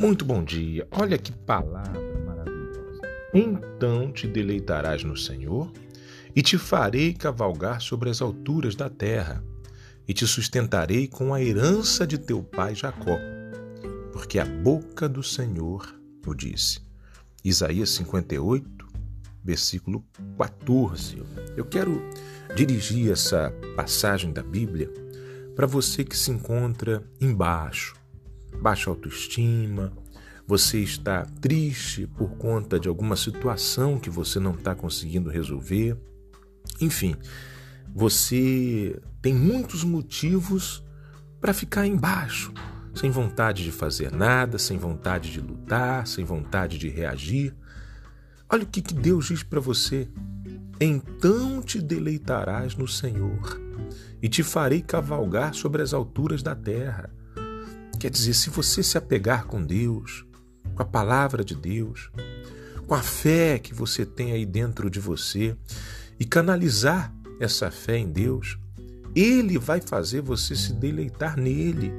Muito bom dia. Olha que palavra maravilhosa. Então te deleitarás no Senhor e te farei cavalgar sobre as alturas da terra e te sustentarei com a herança de teu pai Jacó, porque a boca do Senhor o disse. Isaías 58, versículo 14. Eu quero dirigir essa passagem da Bíblia para você que se encontra embaixo, baixa autoestima, você está triste por conta de alguma situação que você não está conseguindo resolver. Enfim, você tem muitos motivos para ficar embaixo, sem vontade de fazer nada, sem vontade de lutar, sem vontade de reagir. Olha o que, que Deus diz para você. Então te deleitarás no Senhor e te farei cavalgar sobre as alturas da terra. Quer dizer, se você se apegar com Deus, com a palavra de Deus, com a fé que você tem aí dentro de você e canalizar essa fé em Deus, Ele vai fazer você se deleitar nele.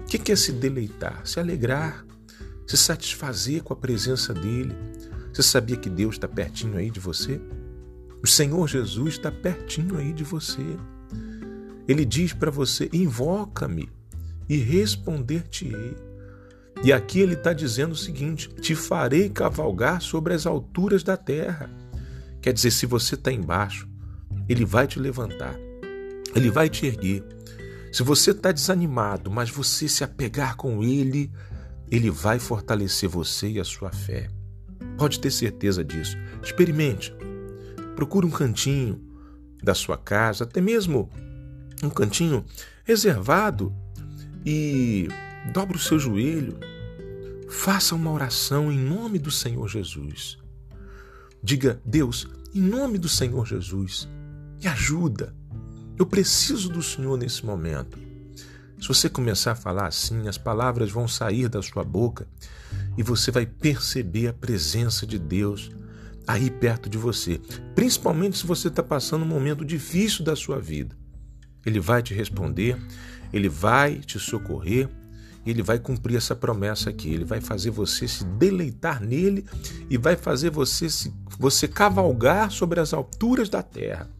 O que é se deleitar? Se alegrar, se satisfazer com a presença dele. Você sabia que Deus está pertinho aí de você? O Senhor Jesus está pertinho aí de você. Ele diz para você: invoca-me e responder-te-ei. E aqui ele está dizendo o seguinte: te farei cavalgar sobre as alturas da terra. Quer dizer, se você está embaixo, ele vai te levantar, ele vai te erguer. Se você está desanimado, mas você se apegar com ele, ele vai fortalecer você e a sua fé. Pode ter certeza disso. Experimente. Procure um cantinho da sua casa, até mesmo um cantinho reservado e dobre o seu joelho, faça uma oração em nome do Senhor Jesus. Diga, Deus, em nome do Senhor Jesus, me ajuda. Eu preciso do Senhor nesse momento. Se você começar a falar assim, as palavras vão sair da sua boca e você vai perceber a presença de Deus aí perto de você, principalmente se você está passando um momento difícil da sua vida. Ele vai te responder, ele vai te socorrer ele vai cumprir essa promessa aqui. Ele vai fazer você se deleitar nele e vai fazer você se você cavalgar sobre as alturas da terra.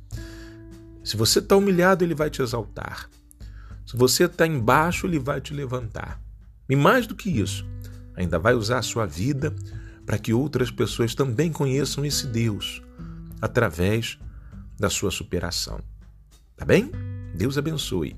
Se você está humilhado, ele vai te exaltar. Se você está embaixo, ele vai te levantar. E mais do que isso, ainda vai usar a sua vida para que outras pessoas também conheçam esse Deus através da sua superação. Tá bem? Deus abençoe.